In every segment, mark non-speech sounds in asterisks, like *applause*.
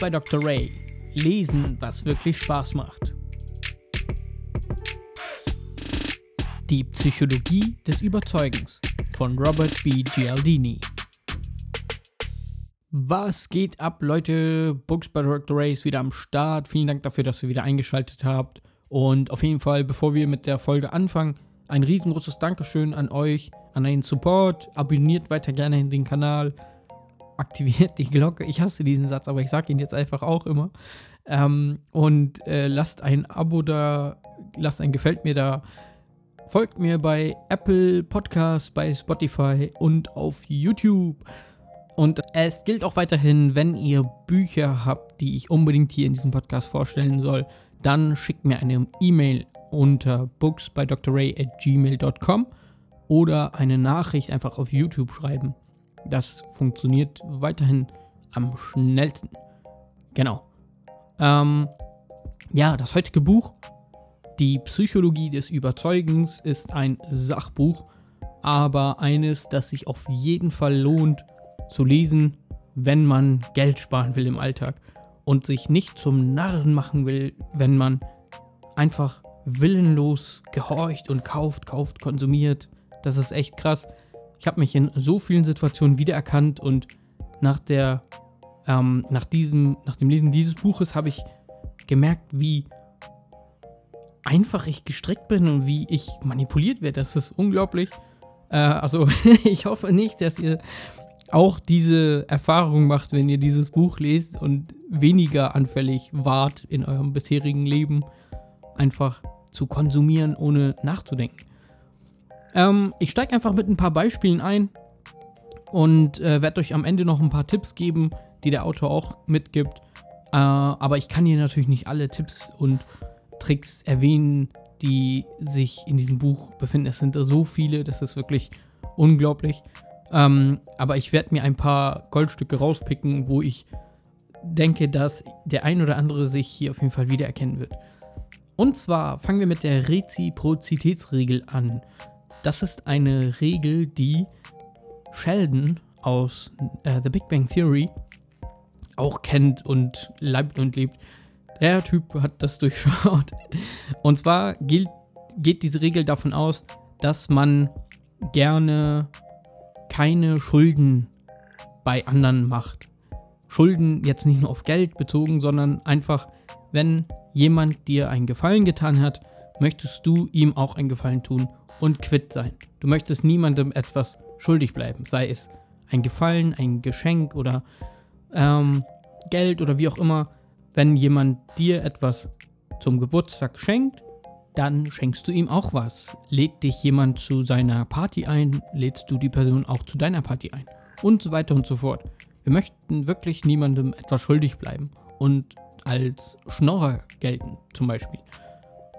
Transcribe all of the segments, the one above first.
By Dr. Ray. Lesen, was wirklich Spaß macht. Die Psychologie des Überzeugens von Robert B. Gialdini. Was geht ab, Leute? Books by Dr. Ray ist wieder am Start. Vielen Dank dafür, dass ihr wieder eingeschaltet habt. Und auf jeden Fall, bevor wir mit der Folge anfangen, ein riesengroßes Dankeschön an euch, an den Support. Abonniert weiter gerne den Kanal. Aktiviert die Glocke. Ich hasse diesen Satz, aber ich sage ihn jetzt einfach auch immer. Ähm, und äh, lasst ein Abo da, lasst ein Gefällt mir da. Folgt mir bei Apple Podcasts, bei Spotify und auf YouTube. Und es gilt auch weiterhin, wenn ihr Bücher habt, die ich unbedingt hier in diesem Podcast vorstellen soll, dann schickt mir eine E-Mail unter books at gmail.com oder eine Nachricht einfach auf YouTube schreiben. Das funktioniert weiterhin am schnellsten. Genau. Ähm, ja, das heutige Buch, Die Psychologie des Überzeugens, ist ein Sachbuch, aber eines, das sich auf jeden Fall lohnt zu lesen, wenn man Geld sparen will im Alltag und sich nicht zum Narren machen will, wenn man einfach willenlos gehorcht und kauft, kauft, konsumiert. Das ist echt krass. Ich habe mich in so vielen Situationen wiedererkannt und nach der, ähm, nach diesem, nach dem Lesen dieses Buches habe ich gemerkt, wie einfach ich gestrickt bin und wie ich manipuliert werde. Das ist unglaublich. Äh, also *laughs* ich hoffe nicht, dass ihr auch diese Erfahrung macht, wenn ihr dieses Buch lest und weniger anfällig wart in eurem bisherigen Leben, einfach zu konsumieren, ohne nachzudenken. Ähm, ich steige einfach mit ein paar Beispielen ein und äh, werde euch am Ende noch ein paar Tipps geben, die der Autor auch mitgibt. Äh, aber ich kann hier natürlich nicht alle Tipps und Tricks erwähnen, die sich in diesem Buch befinden. Es sind so viele, das ist wirklich unglaublich. Ähm, aber ich werde mir ein paar Goldstücke rauspicken, wo ich denke, dass der ein oder andere sich hier auf jeden Fall wiedererkennen wird. Und zwar fangen wir mit der Reziprozitätsregel an. Das ist eine Regel, die Sheldon aus äh, The Big Bang Theory auch kennt und leibt und lebt. Der Typ hat das *laughs* durchschaut. Und zwar gilt, geht diese Regel davon aus, dass man gerne keine Schulden bei anderen macht. Schulden jetzt nicht nur auf Geld bezogen, sondern einfach, wenn jemand dir einen Gefallen getan hat, möchtest du ihm auch einen Gefallen tun und quitt sein. Du möchtest niemandem etwas schuldig bleiben, sei es ein Gefallen, ein Geschenk oder ähm, Geld oder wie auch immer. Wenn jemand dir etwas zum Geburtstag schenkt, dann schenkst du ihm auch was. Lädt dich jemand zu seiner Party ein, lädst du die Person auch zu deiner Party ein. Und so weiter und so fort. Wir möchten wirklich niemandem etwas schuldig bleiben und als Schnorrer gelten, zum Beispiel.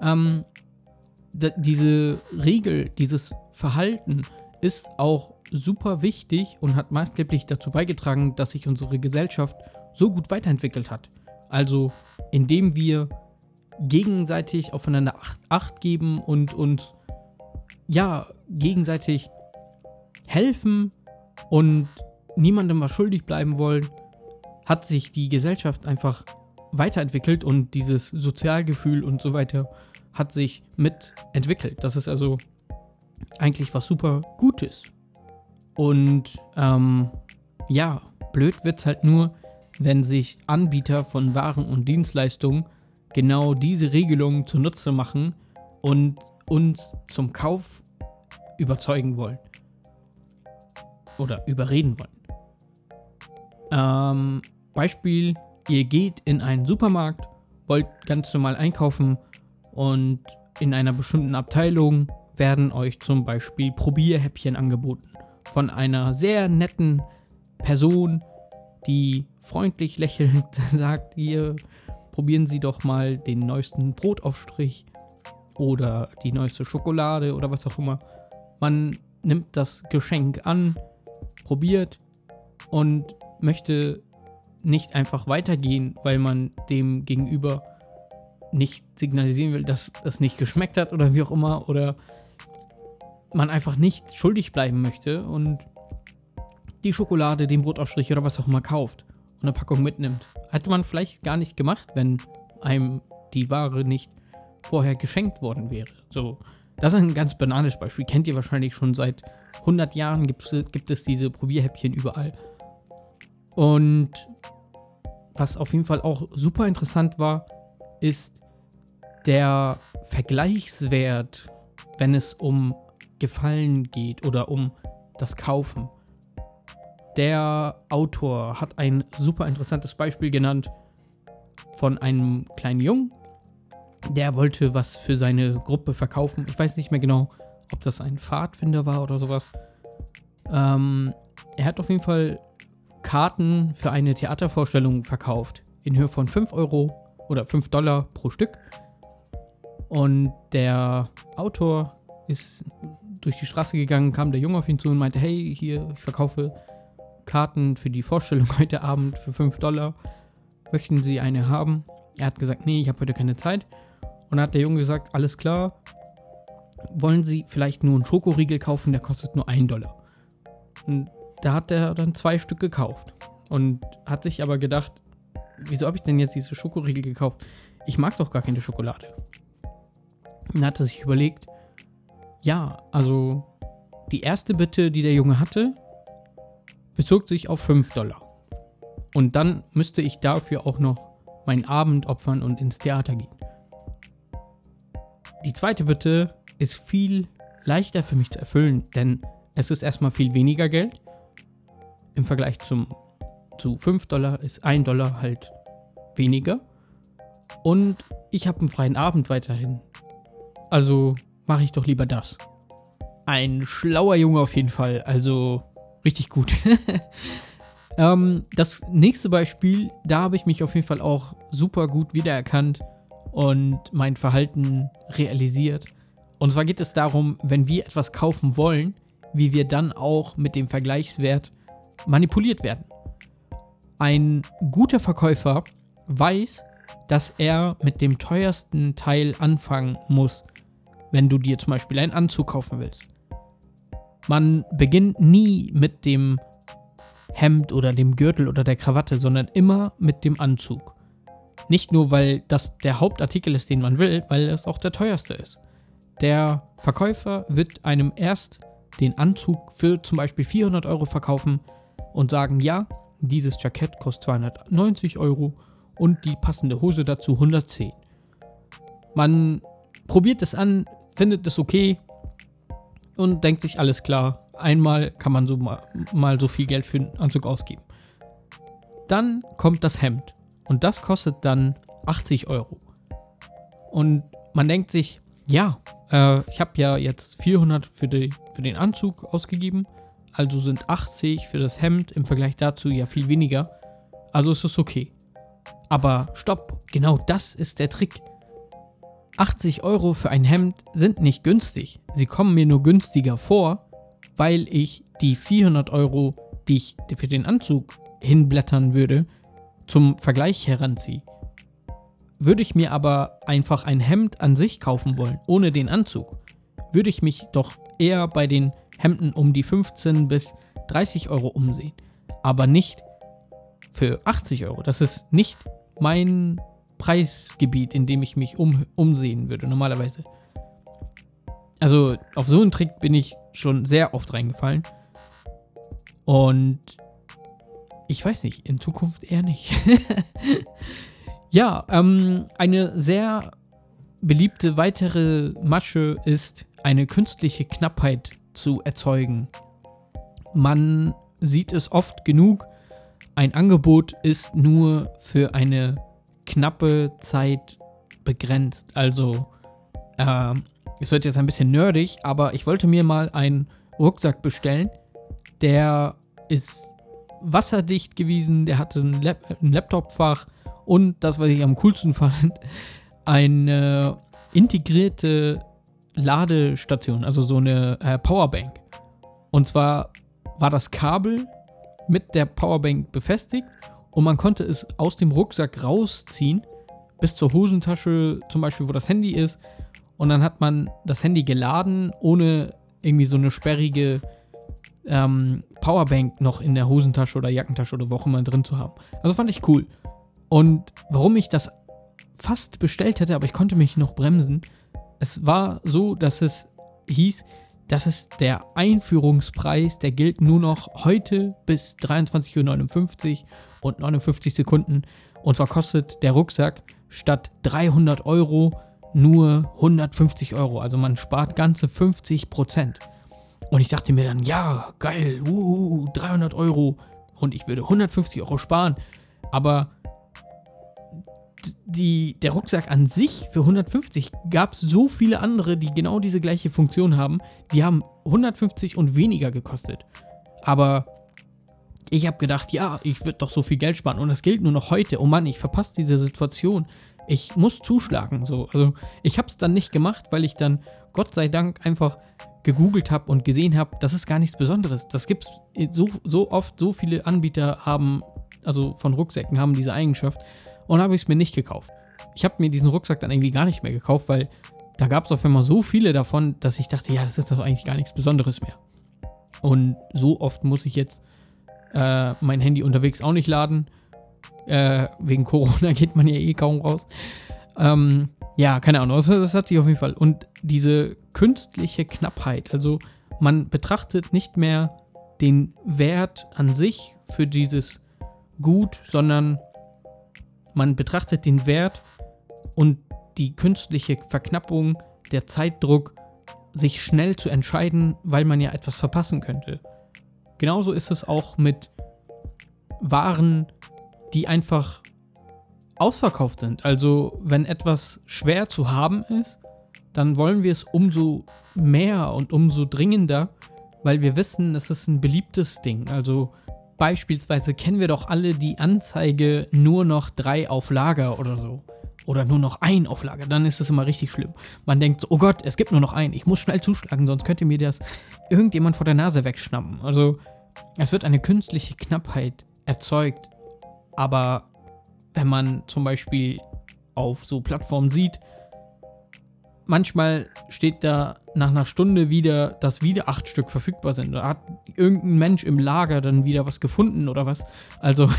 Ähm, diese Regel, dieses Verhalten ist auch super wichtig und hat maßgeblich dazu beigetragen, dass sich unsere Gesellschaft so gut weiterentwickelt hat. Also indem wir gegenseitig aufeinander Acht, Acht geben und uns ja gegenseitig helfen und niemandem was schuldig bleiben wollen, hat sich die Gesellschaft einfach weiterentwickelt und dieses Sozialgefühl und so weiter hat sich mitentwickelt. Das ist also eigentlich was super Gutes. Und ähm, ja, blöd wird es halt nur, wenn sich Anbieter von Waren und Dienstleistungen genau diese Regelungen zunutze machen und uns zum Kauf überzeugen wollen. Oder überreden wollen. Ähm, Beispiel, ihr geht in einen Supermarkt, wollt ganz normal einkaufen und in einer bestimmten Abteilung werden euch zum Beispiel Probierhäppchen angeboten. Von einer sehr netten Person, die freundlich lächelnd *laughs* sagt, ihr probieren Sie doch mal den neuesten Brotaufstrich oder die neueste Schokolade oder was auch immer. Man nimmt das Geschenk an, probiert und möchte nicht einfach weitergehen, weil man dem gegenüber nicht signalisieren will, dass es nicht geschmeckt hat oder wie auch immer oder man einfach nicht schuldig bleiben möchte und die Schokolade, den Brotaufstrich oder was auch immer kauft und eine Packung mitnimmt hätte man vielleicht gar nicht gemacht, wenn einem die Ware nicht vorher geschenkt worden wäre. So, das ist ein ganz banales Beispiel. Kennt ihr wahrscheinlich schon seit 100 Jahren gibt es, gibt es diese Probierhäppchen überall. Und was auf jeden Fall auch super interessant war, ist der Vergleichswert, wenn es um Gefallen geht oder um das Kaufen. Der Autor hat ein super interessantes Beispiel genannt von einem kleinen Jungen, der wollte was für seine Gruppe verkaufen. Ich weiß nicht mehr genau, ob das ein Pfadfinder war oder sowas. Ähm, er hat auf jeden Fall Karten für eine Theatervorstellung verkauft. In Höhe von 5 Euro oder 5 Dollar pro Stück. Und der Autor ist durch die Straße gegangen, kam der Junge auf ihn zu und meinte, hey, hier, ich verkaufe Karten für die Vorstellung *laughs* heute Abend für 5 Dollar. Möchten Sie eine haben? Er hat gesagt, nee, ich habe heute keine Zeit. Und dann hat der Junge gesagt, alles klar, wollen Sie vielleicht nur einen Schokoriegel kaufen, der kostet nur 1 Dollar. Und da hat er dann zwei Stück gekauft. Und hat sich aber gedacht, wieso habe ich denn jetzt diese Schokoriegel gekauft? Ich mag doch gar keine Schokolade. Dann hat er sich überlegt, ja, also die erste Bitte, die der Junge hatte, bezog sich auf 5 Dollar. Und dann müsste ich dafür auch noch meinen Abend opfern und ins Theater gehen. Die zweite Bitte ist viel leichter für mich zu erfüllen, denn es ist erstmal viel weniger Geld. Im Vergleich zum, zu 5 Dollar ist 1 Dollar halt weniger. Und ich habe einen freien Abend weiterhin. Also mache ich doch lieber das. Ein schlauer Junge auf jeden Fall. Also richtig gut. *laughs* ähm, das nächste Beispiel, da habe ich mich auf jeden Fall auch super gut wiedererkannt und mein Verhalten realisiert. Und zwar geht es darum, wenn wir etwas kaufen wollen, wie wir dann auch mit dem Vergleichswert manipuliert werden. Ein guter Verkäufer weiß, dass er mit dem teuersten Teil anfangen muss, wenn du dir zum Beispiel einen Anzug kaufen willst. Man beginnt nie mit dem Hemd oder dem Gürtel oder der Krawatte, sondern immer mit dem Anzug. Nicht nur, weil das der Hauptartikel ist, den man will, weil es auch der teuerste ist. Der Verkäufer wird einem erst den Anzug für zum Beispiel 400 Euro verkaufen und sagen, ja, dieses Jackett kostet 290 Euro und die passende Hose dazu 110. Man probiert es an, findet es okay und denkt sich, alles klar, einmal kann man so mal, mal so viel Geld für einen Anzug ausgeben. Dann kommt das Hemd und das kostet dann 80 Euro. Und man denkt sich, ja, äh, ich habe ja jetzt 400 für, die, für den Anzug ausgegeben, also sind 80 für das Hemd im Vergleich dazu ja viel weniger. Also ist es okay. Aber stopp, genau das ist der Trick. 80 Euro für ein Hemd sind nicht günstig. Sie kommen mir nur günstiger vor, weil ich die 400 Euro, die ich für den Anzug hinblättern würde, zum Vergleich heranziehe. Würde ich mir aber einfach ein Hemd an sich kaufen wollen, ohne den Anzug, würde ich mich doch eher bei den Hemden um die 15 bis 30 Euro umsehen. Aber nicht für 80 Euro. Das ist nicht mein Preisgebiet, in dem ich mich um, umsehen würde, normalerweise. Also auf so einen Trick bin ich schon sehr oft reingefallen. Und ich weiß nicht, in Zukunft eher nicht. *laughs* ja, ähm, eine sehr beliebte weitere Masche ist, eine künstliche Knappheit zu erzeugen. Man sieht es oft genug, ein Angebot ist nur für eine knappe Zeit begrenzt. Also, äh, es wird jetzt ein bisschen nerdig, aber ich wollte mir mal einen Rucksack bestellen. Der ist wasserdicht gewesen, der hatte ein, Lap ein Laptopfach und das, was ich am coolsten *laughs* fand, eine integrierte Ladestation, also so eine äh, Powerbank. Und zwar war das Kabel mit der Powerbank befestigt und man konnte es aus dem Rucksack rausziehen, bis zur Hosentasche zum Beispiel, wo das Handy ist. Und dann hat man das Handy geladen, ohne irgendwie so eine sperrige ähm, Powerbank noch in der Hosentasche oder Jackentasche oder wo auch immer drin zu haben. Also fand ich cool. Und warum ich das fast bestellt hätte, aber ich konnte mich noch bremsen. Es war so, dass es hieß, das ist der Einführungspreis, der gilt nur noch heute bis 23.59 Uhr und 59 Sekunden. Und zwar kostet der Rucksack statt 300 Euro nur 150 Euro. Also man spart ganze 50 Prozent. Und ich dachte mir dann, ja, geil, uh, 300 Euro und ich würde 150 Euro sparen. Aber die, der Rucksack an sich für 150 gab es so viele andere, die genau diese gleiche Funktion haben. Die haben 150 und weniger gekostet. Aber ich habe gedacht, ja, ich würde doch so viel Geld sparen. Und das gilt nur noch heute. Oh Mann, ich verpasse diese Situation. Ich muss zuschlagen. So. Also ich habe es dann nicht gemacht, weil ich dann Gott sei Dank einfach gegoogelt habe und gesehen habe, das ist gar nichts Besonderes. Das gibt es so, so oft, so viele Anbieter haben, also von Rucksäcken haben diese Eigenschaft und habe ich es mir nicht gekauft. Ich habe mir diesen Rucksack dann irgendwie gar nicht mehr gekauft, weil da gab es auf einmal so viele davon, dass ich dachte, ja, das ist doch eigentlich gar nichts Besonderes mehr. Und so oft muss ich jetzt äh, mein Handy unterwegs auch nicht laden. Äh, wegen Corona *laughs* geht man ja eh kaum raus. Ähm, ja, keine Ahnung, das, das hat sich auf jeden Fall. Und diese künstliche Knappheit, also man betrachtet nicht mehr den Wert an sich für dieses Gut, sondern man betrachtet den Wert und die künstliche Verknappung, der Zeitdruck, sich schnell zu entscheiden, weil man ja etwas verpassen könnte. Genauso ist es auch mit Waren, die einfach ausverkauft sind. Also wenn etwas schwer zu haben ist, dann wollen wir es umso mehr und umso dringender, weil wir wissen, es ist ein beliebtes Ding. Also Beispielsweise kennen wir doch alle die Anzeige nur noch drei auf Lager oder so. Oder nur noch ein auf Lager. Dann ist es immer richtig schlimm. Man denkt so, oh Gott, es gibt nur noch einen. Ich muss schnell zuschlagen, sonst könnte mir das irgendjemand vor der Nase wegschnappen. Also es wird eine künstliche Knappheit erzeugt. Aber wenn man zum Beispiel auf so Plattformen sieht, manchmal steht da nach einer Stunde wieder, dass wieder acht Stück verfügbar sind. Da hat irgendein Mensch im Lager dann wieder was gefunden oder was. Also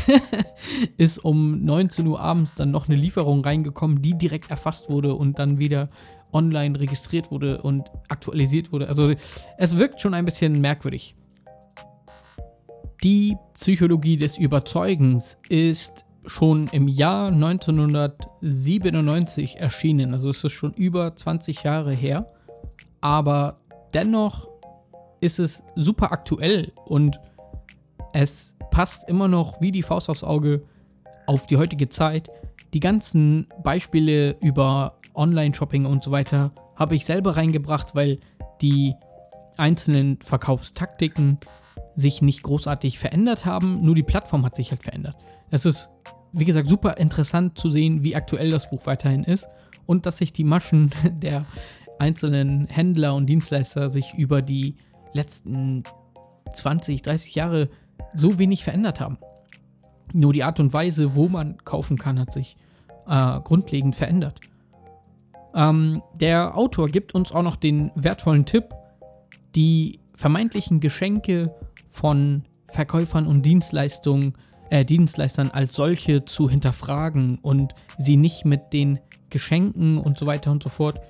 *laughs* ist um 19 Uhr abends dann noch eine Lieferung reingekommen, die direkt erfasst wurde und dann wieder online registriert wurde und aktualisiert wurde. Also es wirkt schon ein bisschen merkwürdig. Die Psychologie des Überzeugens ist schon im Jahr 1997 erschienen. Also es ist schon über 20 Jahre her. Aber dennoch ist es super aktuell und es passt immer noch wie die Faust aufs Auge auf die heutige Zeit. Die ganzen Beispiele über Online-Shopping und so weiter habe ich selber reingebracht, weil die einzelnen Verkaufstaktiken sich nicht großartig verändert haben, nur die Plattform hat sich halt verändert. Es ist wie gesagt, super interessant zu sehen, wie aktuell das Buch weiterhin ist und dass sich die Maschen *laughs* der einzelnen Händler und Dienstleister sich über die letzten 20, 30 Jahre so wenig verändert haben. Nur die Art und Weise, wo man kaufen kann, hat sich äh, grundlegend verändert. Ähm, der Autor gibt uns auch noch den wertvollen Tipp, die vermeintlichen Geschenke von Verkäufern und Dienstleistungen äh, Dienstleistern als solche zu hinterfragen und sie nicht mit den Geschenken und so weiter und so fort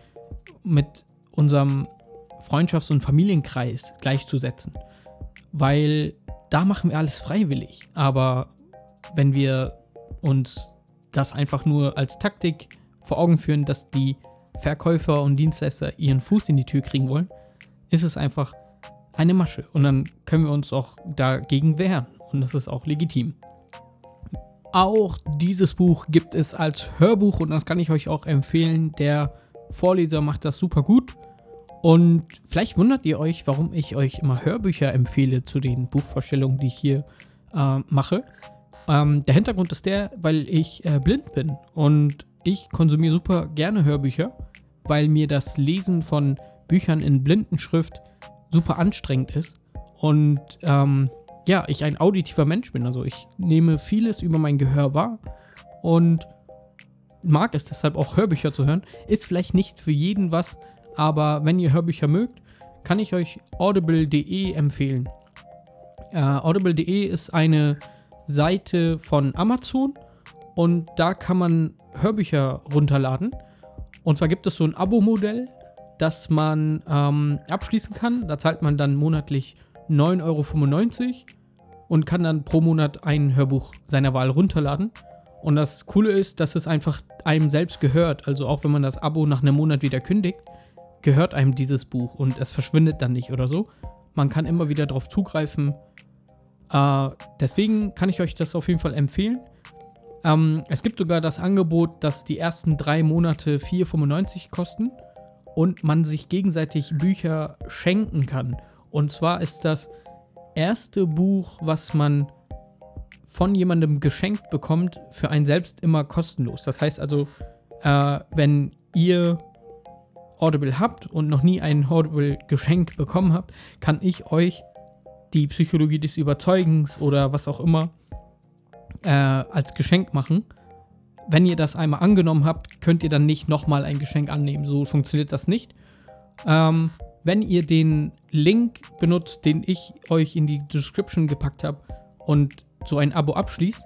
mit unserem Freundschafts- und Familienkreis gleichzusetzen. Weil da machen wir alles freiwillig. Aber wenn wir uns das einfach nur als Taktik vor Augen führen, dass die Verkäufer und Dienstleister ihren Fuß in die Tür kriegen wollen, ist es einfach eine Masche. Und dann können wir uns auch dagegen wehren. Und das ist auch legitim. Auch dieses Buch gibt es als Hörbuch und das kann ich euch auch empfehlen. Der Vorleser macht das super gut. Und vielleicht wundert ihr euch, warum ich euch immer Hörbücher empfehle zu den Buchvorstellungen, die ich hier äh, mache. Ähm, der Hintergrund ist der, weil ich äh, blind bin und ich konsumiere super gerne Hörbücher, weil mir das Lesen von Büchern in Blindenschrift super anstrengend ist. Und ähm, ja, ich ein auditiver Mensch bin. Also ich nehme vieles über mein Gehör wahr und mag es deshalb auch Hörbücher zu hören. Ist vielleicht nicht für jeden was, aber wenn ihr Hörbücher mögt, kann ich euch audible.de empfehlen. Äh, audible.de ist eine Seite von Amazon und da kann man Hörbücher runterladen. Und zwar gibt es so ein Abo-Modell, das man ähm, abschließen kann. Da zahlt man dann monatlich 9,95 Euro und kann dann pro Monat ein Hörbuch seiner Wahl runterladen. Und das Coole ist, dass es einfach einem selbst gehört. Also auch wenn man das Abo nach einem Monat wieder kündigt, gehört einem dieses Buch und es verschwindet dann nicht oder so. Man kann immer wieder darauf zugreifen. Äh, deswegen kann ich euch das auf jeden Fall empfehlen. Ähm, es gibt sogar das Angebot, dass die ersten drei Monate 4,95 kosten und man sich gegenseitig Bücher schenken kann. Und zwar ist das erste Buch, was man von jemandem geschenkt bekommt, für einen selbst immer kostenlos. Das heißt also, äh, wenn ihr Audible habt und noch nie ein Audible-Geschenk bekommen habt, kann ich euch die Psychologie des Überzeugens oder was auch immer äh, als Geschenk machen. Wenn ihr das einmal angenommen habt, könnt ihr dann nicht nochmal ein Geschenk annehmen. So funktioniert das nicht. Ähm, wenn ihr den Link benutzt, den ich euch in die Description gepackt habe und so ein Abo abschließt,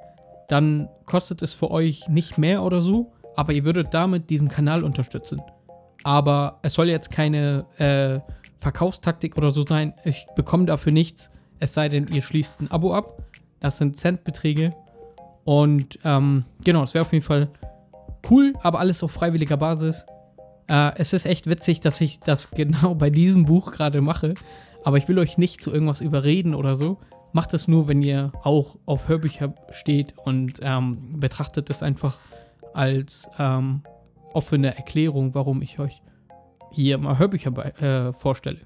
dann kostet es für euch nicht mehr oder so, aber ihr würdet damit diesen Kanal unterstützen. Aber es soll jetzt keine äh, Verkaufstaktik oder so sein. Ich bekomme dafür nichts, es sei denn, ihr schließt ein Abo ab. Das sind Centbeträge. Und ähm, genau, es wäre auf jeden Fall cool, aber alles auf freiwilliger Basis. Äh, es ist echt witzig, dass ich das *laughs* genau bei diesem Buch gerade mache. Aber ich will euch nicht zu irgendwas überreden oder so. Macht es nur, wenn ihr auch auf Hörbücher steht und ähm, betrachtet es einfach als ähm, offene Erklärung, warum ich euch hier mal Hörbücher bei, äh, vorstelle.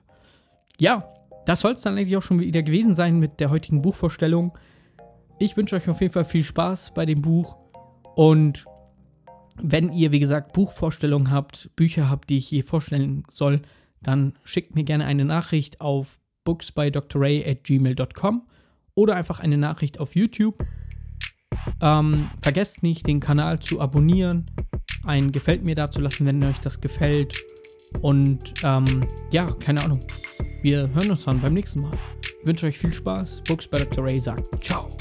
Ja, das soll es dann eigentlich auch schon wieder gewesen sein mit der heutigen Buchvorstellung. Ich wünsche euch auf jeden Fall viel Spaß bei dem Buch und wenn ihr, wie gesagt, Buchvorstellungen habt, Bücher habt, die ich hier vorstellen soll, dann schickt mir gerne eine Nachricht auf booksbydrray at gmail.com oder einfach eine Nachricht auf YouTube. Ähm, vergesst nicht, den Kanal zu abonnieren, ein Gefällt mir da zu lassen, wenn euch das gefällt. Und ähm, ja, keine Ahnung. Wir hören uns dann beim nächsten Mal. Ich wünsche euch viel Spaß. Books by Dr. Ray sagt Ciao.